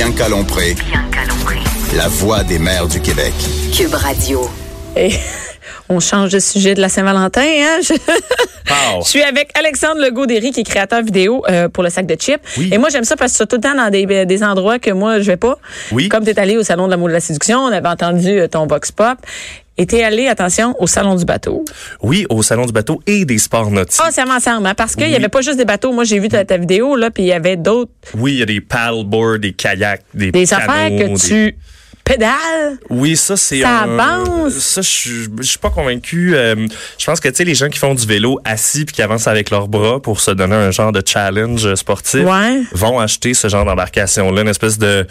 Bianca Lompré. Bianca Lompré. La voix des mères du Québec. Cube Radio. Et on change de sujet de la Saint-Valentin. Hein? Je... Wow. je suis avec Alexandre Legaudéry, qui est créateur vidéo euh, pour le sac de chips. Oui. Et moi, j'aime ça parce que tu es tout le temps dans des, des endroits que moi, je vais pas. Oui. Comme tu es allé au Salon de l'amour de la séduction, on avait entendu euh, ton box pop. Et tu es allé, attention, au Salon du bateau. Oui, au Salon du bateau et des sports nautiques. Ah, c'est ensemble, hein, parce qu'il Oui. y avait pas juste des bateaux. Moi, j'ai vu ta, ta vidéo, là, puis il y avait d'autres, Oui, il y a des paddleboards, des kayaks, des des canots, affaires que des- tu pédales? Oui, ça c'est Ça un- avance? Ça je suis- je suis pas convaincu. Euh, je pense que tu sais les gens qui font du vélo assis puis qui avancent avec leurs bras pour se donner un genre de challenge sportif Ouais. vont acheter ce genre d'embarcation là, une espèce de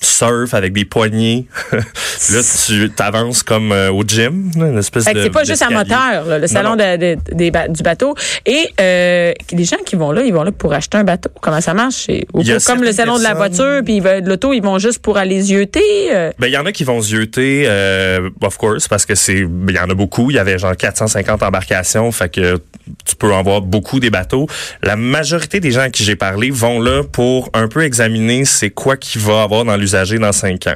surf avec des poignées. là tu t'avances comme euh, au gym, une espèce Fait que de c'est pas juste d'escalier. moteur, là, le salon non. de- de- des ba- du bateau. Et euh, les gens qui vont là, ils vont là pour acheter un bateau. Comment ça marche? Ou pour- comme le salon de la voiture, puis veulent- de l'auto, ils vont juste pour aller zioter. euh. Ben, il y en a qui vont zioter, euh, of course, parce que c'est, ben, il y en a beaucoup. Il y avait genre 450 embarcations, fait que tu peux en voir beaucoup des bateaux. La majorité des gens à qui j'ai parlé vont là pour un peu examiner c'est quoi qu'il va avoir dans l'usager dans cinq ans.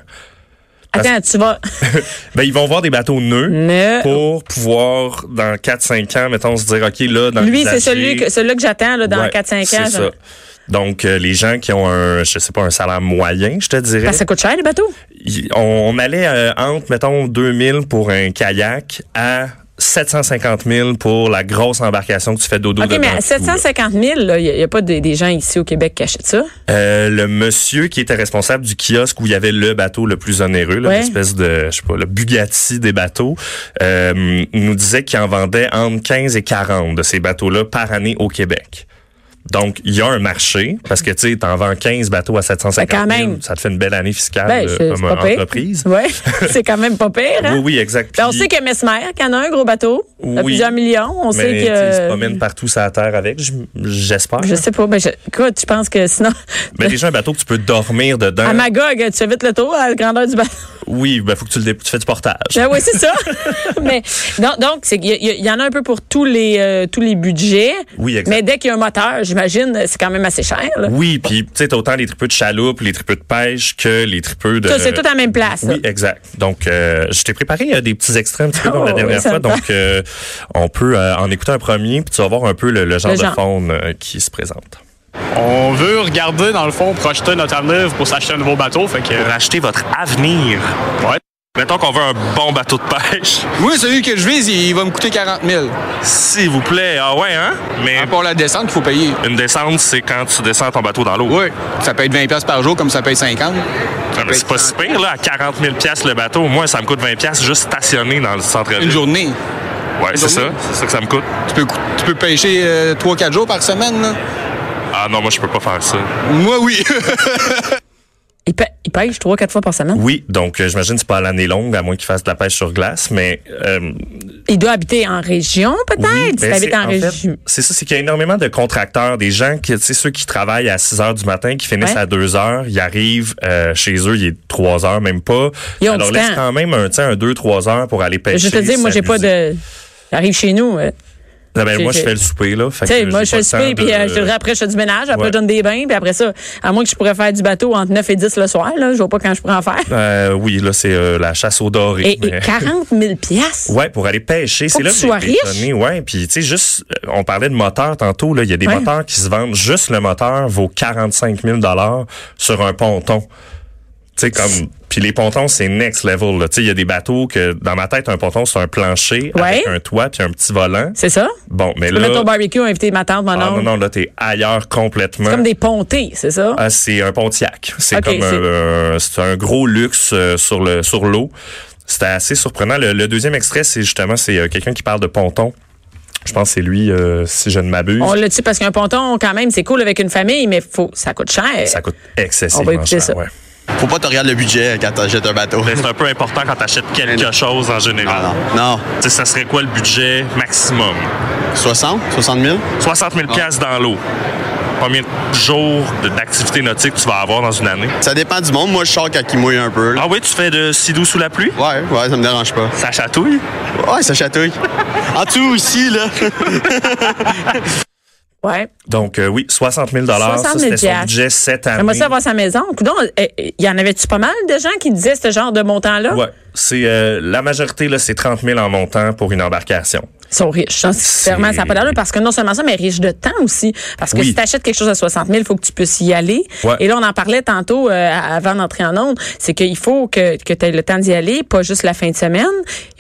Parce- Attends, tu vas. Ben, ils vont voir des bateaux neufs Ne- pour pouvoir, dans 4-5 ans, mettons, se dire, OK, là, dans Lui, c'est celui que, celui que j'attends là, dans Ouais, 4-5 ans. C'est ça. Donc, euh, les gens qui ont un, je sais pas, un salaire moyen, je te dirais. Que ça coûte cher, les bateaux. On allait euh, entre, mettons, 2000 pour un kayak à 750 000 pour la grosse embarcation que tu fais dodo OK, dedans. mais à tout, là. 750 000, il n'y a, pas des, des gens ici au Québec qui achètent ça? Euh, le monsieur qui était responsable du kiosque où il y avait le bateau le plus onéreux, là, Ouais. une espèce de, je sais pas, le Bugatti des bateaux, euh, nous disait qu'il en vendait entre 15 et 40 de ces bateaux-là par année au Québec. Donc, il y a un marché, parce que, tu sais, t'en vends 15 bateaux à 750 Ben, quand 000, même. ça te fait une belle année fiscale Ben, euh, comme entreprise. Ouais, c'est quand même pas pire. Hein? Oui, oui, exact. Ben, on sait que Mesmer, qu'il y en a un gros bateau, Oui. plusieurs millions. On sait mais sais, il se que. promène partout sur la terre avec, j'espère. Je sais pas. Ben, je- écoute, je pense que sinon. Mais déjà un bateau que tu peux dormir dedans. À Magog, tu fais vite le tour à la grandeur du bateau. Oui, ben faut que tu le tu fais du portage. Ben oui, c'est ça. mais donc, qu'il y, il y en a un peu pour tous les euh, tous les budgets. Oui, exact. Mais dès qu'il y a un moteur, j'imagine, c'est quand même assez cher. Là. Oui, puis tu sais autant les tripeux de chaloupe, les tripeux de pêche que les tripeux de c'est tout à la même place. là. Oui, exact. Donc, euh, je t'ai préparé euh, des petits extraits un petit peu comme la Oh, dernière oui, fois. Donc, euh, on peut euh, en écouter un premier, puis tu vas voir un peu le, le genre Le de genre. faune euh, qui se présente. On veut regarder, dans le fond, projeter notre avenir pour s'acheter un nouveau bateau. Fait que, acheter votre avenir. ouais. Mettons qu'on veut un bon bateau de pêche. Oui, celui que je vise, il va me coûter 40 000. S'il vous plaît. Ah ouais, hein? Mais Pour la descente, il faut payer. une descente, c'est quand tu descends ton bateau dans l'eau. Oui. Ça peut être 20 pièces par jour comme ça peut être 50. Ah, mais c'est pas si pire, là, à 40 000 le bateau. Moi, ça me coûte 20 juste stationner dans le centre-ville. Une journée. Ouais, c'est ça. C'est ça que ça me coûte. Tu peux, cou- tu peux pêcher 3-4 jours par semaine, là. Ah non, moi, je peux pas faire ça. Moi, oui. Il, pê- il pêche trois, quatre fois par semaine? Oui, donc euh, j'imagine que c'est pas à l'année longue, à moins qu'il fasse de la pêche sur glace, mais... euh, Il doit habiter en région, peut-être? oui, si ben, c'est- en, région. c'est ça, c'est qu'il y a énormément de contracteurs, des gens qui, tu sais, ceux qui travaillent à 6 heures du matin, qui finissent Ouais. à 2 heures, ils arrivent euh, chez eux, il est 3 heures, même pas. Ils ont Alors laisse quand même un, un 2-3 heures pour aller pêcher. Je te dis, moi, j'ai pas de. J'arrive chez nous. Ben, moi, je fais le souper, là. Tu sais, moi, je fais le souper, puis euh, je après, je fais du ménage, après, Ouais. je donne des bains, puis après ça, à moins que je pourrais faire du bateau entre 9 et 10 le soir, là, je vois pas quand je pourrais en faire. Euh, oui, là, c'est euh, la chasse au doré. Et, et mais- 40 000 piastres? Ouais, pour aller pêcher. C'est là que tu sois riche. Ouais, puis tu sais juste euh, on parlait de moteurs tantôt là, il y a des Ouais. moteurs qui se vendent juste le moteur vaut 45 000 dollars sur un ponton. Tu sais comme puis les pontons c'est next level là. Tu sais il y a des bateaux que dans ma tête un ponton c'est un plancher avec Ouais. un toit puis un petit volant. C'est ça? Bon, mais Tu peux là mettre ton barbecue, inviter ma tante, mon ah, non non là t'es ailleurs complètement. C'est comme des pontés, c'est ça? Ah, c'est un Pontiac. C'est comme c'est- un, c'est un gros luxe euh, sur le sur l'eau. C'était assez surprenant. Le, le deuxième extrait, c'est justement c'est euh, quelqu'un qui parle de ponton. Je pense que c'est lui, euh, si je ne m'abuse. On le dit parce qu'un ponton, quand même, c'est cool avec une famille, mais faut, ça coûte cher. Ça coûte excessivement On va écouter cher. ça. ouais. Faut pas te regarder le budget quand t'achètes un bateau. C'est un peu important quand tu achètes quelque chose en général. Ah non. Non. Tu sais, ça serait quoi le budget maximum? 60? 60 000? 60 000 piastres dans l'eau. Combien de jours d'activité nautique tu vas avoir dans une année? Ça dépend du monde. Moi, je sors quand il mouille un peu. là. Ah oui, tu fais de sidou sous la pluie? Ouais, ouais, ça me dérange pas. Ça chatouille? Ouais, ça chatouille. en dessous, ici, là. Ouais. Donc, euh, oui, 60 000 Ça, 60 000 c'était son budget cette année. J'aimerais ça avoir sa maison. Coudon, euh, il y en avait-tu pas mal de gens qui disaient ce genre de montant-là? Ouais, c'est euh, la majorité là, c'est 30 000 en montant pour une embarcation. Ils sont riches. hein. Sincèrement, ça n'a pas d'allure parce que non seulement ça, mais riches de temps aussi. Parce que Oui. si tu achètes quelque chose à 60 000, il faut que tu puisses y aller. Ouais. Et là, on en parlait tantôt euh, avant d'entrer en onde. C'est qu'il faut que, que tu aies le temps d'y aller, pas juste la fin de semaine.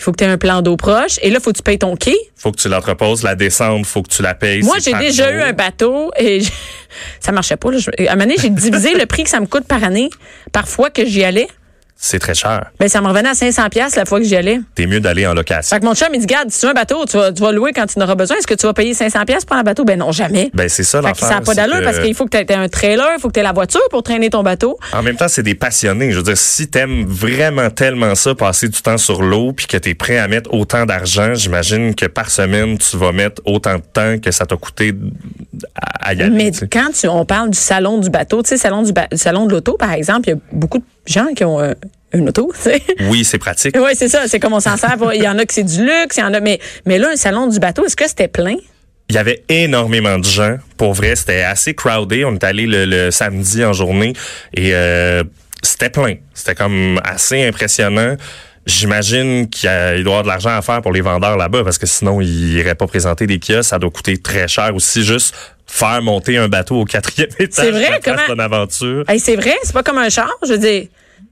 Il faut que tu aies un plan d'eau proche. Et là, il faut que tu payes ton quai. Faut que tu l'entreposes, la descente, faut que tu la payes. Moi, j'ai déjà eu un bateau et je- ça marchait pas. Là. À un moment donné, j'ai divisé le prix que ça me coûte par année, par fois que j'y allais. C'est très cher. Ben, ça me revenait à 500 pièces la fois que j'y allais. T'es mieux d'aller en location. Fait que mon chum, il dit, garde, si tu veux un bateau, tu vas, tu vas louer quand tu en auras besoin. Est-ce que tu vas payer 500 pièces pour un bateau? Ben non, jamais. Ben, c'est ça l'affaire. ça n'a pas d'allure que- parce qu'il faut que tu aies un trailer, il faut que tu aies la voiture pour traîner ton bateau. En même temps, c'est des passionnés. Je veux dire, si t'aimes vraiment tellement ça, passer du temps sur l'eau, puis que t'es prêt à mettre autant d'argent, j'imagine que par semaine, tu vas mettre autant de temps que ça t'a coûté à, y aller. Mais tu quand tu- on parle du salon du bateau, tu sais, salon du, ba- du salon de l'auto, par exemple, il y a beaucoup de gens qui ont euh, une auto, tu sais. Oui, c'est pratique. Oui, c'est ça. C'est comme on s'en sert. Il y en a que c'est du luxe, il y en a. Mais, mais là, un salon du bateau, est-ce que c'était plein? Il y avait énormément de gens. Pour vrai, c'était assez crowded. On est allé le, le samedi en journée et euh, c'était plein. C'était comme assez impressionnant. J'imagine qu'il doit y avoir de l'argent à faire pour les vendeurs là-bas parce que sinon, ils n'iraient pas présenter des kiosques. Ça doit coûter très cher aussi juste faire monter un bateau au quatrième étage. vrai, la place comment- aventure. Hey, c'est vrai, c'est pas comme un char. Je veux dire,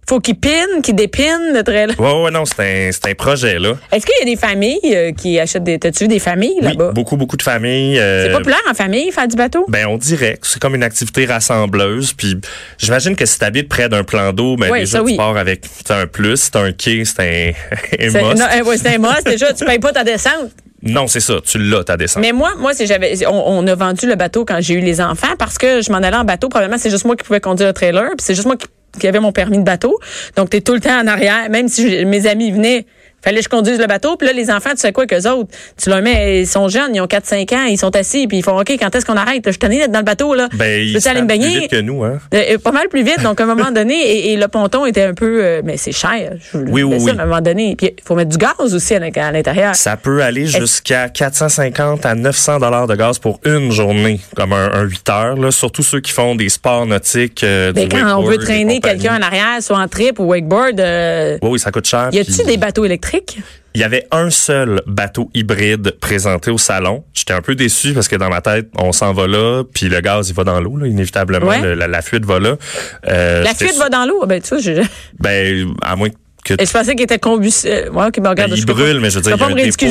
faut qu'il pine, qu'il dépine le trailer. Ouais, ouais, non, c'est un, c'est un projet, là. Est-ce qu'il y a des familles euh, qui achètent des. T'as-tu vu des familles Oui, là-bas? beaucoup, beaucoup de familles. euh, C'est populaire en famille, faire du bateau? Ben, on dirait que c'est comme une activité rassembleuse. Puis j'imagine que si tu habites près d'un plan d'eau, ben Oui, déjà, ça, tu oui. pars avec t'as un plus, c'est un quai, c'est un, un C'est must. non, euh, ouais, c'est un must. Déjà, tu payes pas ta descente. Non, c'est ça, tu l'as, ta descente. Mais moi, moi, j'avais, on, on a vendu le bateau quand j'ai eu les enfants parce que je m'en allais en bateau. Probablement, c'est juste moi qui pouvais conduire le trailer, puis c'est juste moi qui, qui avait mon permis de bateau. Donc, t'es tout le temps en arrière, même si mes amis venaient. Fallait que je conduise le bateau. Puis là, les enfants, tu sais quoi qu'eux autres? Tu leur mets, ils sont jeunes, ils ont 4-5 ans, ils sont assis, puis ils font OK, quand est-ce qu'on arrête? Je tannée d'être dans le bateau, là. ben, ils aller me savent plus baigner? vite que nous, hein. Euh, pas mal plus vite. Donc, à un moment donné, et, et le ponton était un peu. euh, mais c'est cher. Je Oui, oui, oui. À un moment donné. Puis, il faut mettre du gaz aussi à l'in- à l'intérieur. Ça peut aller jusqu'à 450 à 900 dollars de gaz pour une journée, comme un, un 8 heures. Là. Surtout ceux qui font des sports nautiques, euh, du Ben, quand on veut traîner quelqu'un en arrière, soit en trip ou wakeboard, euh, Oui, oui, ça coûte cher. y a-t-il puis- des bateaux électriques? Il y avait un seul bateau hybride présenté au salon. J'étais un peu déçu parce que dans ma tête, on s'en va là, puis le gaz, il va dans l'eau, là, inévitablement. Ouais. Le- la, la fuite va là. Euh, La fuite va dans l'eau? Ben, tu vois, je, Ben, à moins que je pensais qu'il était combustible. Ouais, ok, ben, Ben, regarde, il je peux brûle, pas- mais je veux dire, il y a un dépôt,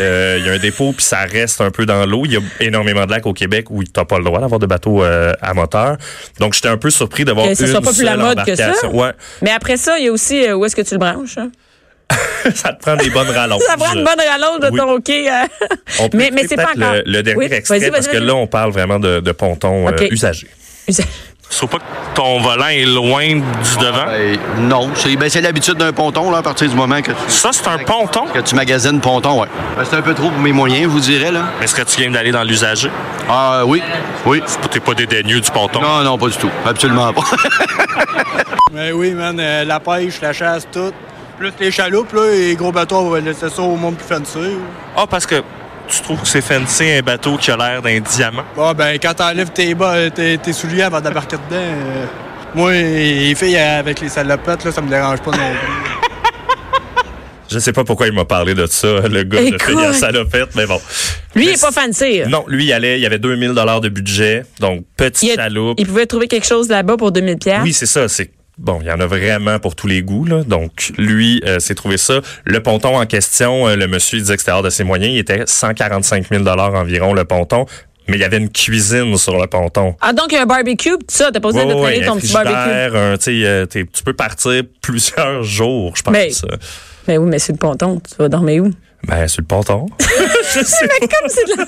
euh, il y a un dépôt, puis ça reste un peu dans l'eau. Il y a énormément de lacs au Québec où tu n'as pas le droit d'avoir de bateau euh, à moteur. Donc, j'étais un peu surpris de voir Que une pas plus la mode que ça. Ouais, Mais après ça, il y a aussi euh, où est-ce que tu le branches. hein? ça te prend des bonnes rallonges. Ça prend une bonne rallonge de Oui. ton quai. euh. On peut mais mais c'est pas encore. le, le dernier Oui, extrait, vas-y, parce que vas-y. là, on parle vraiment de, de pontons euh, OK. usagés. Faut pas que ton volant est loin du devant? Ben, non, c'est ben, c'est l'habitude d'un ponton là, à partir du moment que tu, Ça, c'est un ponton? que tu magasines ponton, ouais. Ben, c'est un peu trop pour mes moyens, je vous dirais, là. Est-ce que tu viens d'aller dans l'usager? Ah oui, oui. T'es pas dédaigneux du ponton? Non, non, pas du tout. Absolument pas. Ben oui, man, euh, la pêche, la chasse, tout. Plus les chaloupes, là, et les gros bateaux, on va laisser ça au monde plus fancy. Ah, parce que tu trouves que c'est fancy un bateau qui a l'air d'un diamant? Bon, ben, quand t'enlèves tes, bas, euh, tes, tes souliers avant d'embarquer dedans, euh, moi, les filles euh, avec les salopettes, là, ça me dérange pas non plus. Je sais pas pourquoi il m'a parlé de ça, le gars de Écoute. finir salopette, mais bon. Lui, il Mais est pas fancy. Non, lui, il allait, il y avait 2000 dollars de budget, donc petit Il, a- chaloupe. il pouvait trouver quelque chose là-bas pour 2000 pièces. Oui, c'est ça. C'est bon, il y en a vraiment pour tous les goûts. Là. Donc, lui, euh, s'est trouvé ça. Le ponton en question, euh, le monsieur il disait que c'était hors de ses moyens. Il était 145 000 environ le ponton, mais il y avait une cuisine sur le ponton. Ah, donc, il y a un barbecue, tout ça. T'as pas besoin Ouais, de traîner ton petit barbecue. un, euh, tu peux partir plusieurs jours, je pense. Mais- Mais oui, mais c'est le ponton. Tu vas dormir où? Ben, sur le ponton. je sais pas. Comme c'est de la...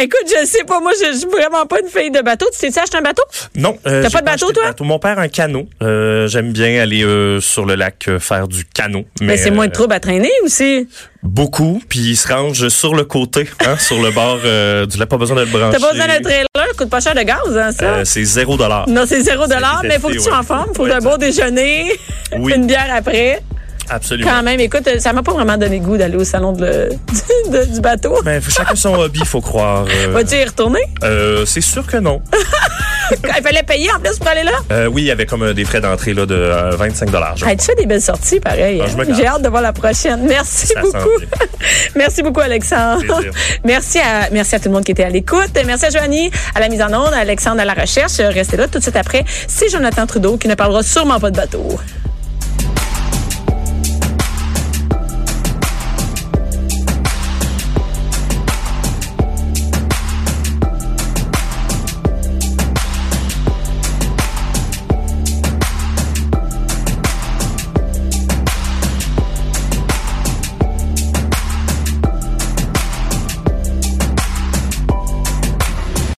Écoute, je sais pas, moi, je suis vraiment pas une fille de bateau. Tu t'es-tu acheté un bateau? Non. euh, T'as pas de bateau, toi? Mon père a un canot. Euh, J'aime bien aller euh, sur le lac euh, faire du canot. Mais, c'est moins de euh, trouble à traîner aussi. Beaucoup, puis il se range sur le côté, hein, sur le bord euh, du lac. Pas besoin de le brancher. T'as pas besoin d'un trailer, coûte pas cher de gaz, hein, ça? Euh, c'est zéro dollar. non, c'est zéro dollar, mais faut que tu sois ouais. en forme. Faut Ouais, un bon déjeuner, Oui. une bière après. Absolument. Quand même, écoute, ça m'a pas vraiment donné goût d'aller au salon de le- de- du bateau. Ben, chacun son hobby, faut croire. Euh, Vas-tu y retourner? euh, c'est sûr que non. Il fallait payer en plus pour aller là? Euh, oui, il y avait comme euh, des frais d'entrée là, de euh, 25 je Hey, tu fais des belles sorties, pareil. Ah, hein? J'ai hâte de voir la prochaine. Merci Ça beaucoup. merci beaucoup, Alexandre. Plaisir. Merci à, merci à tout le monde qui était à l'écoute. Merci à Joanie, à la mise en onde, à Alexandre à la recherche. Restez là tout de suite après. C'est Jonathan Trudeau qui ne parlera sûrement pas de bateau.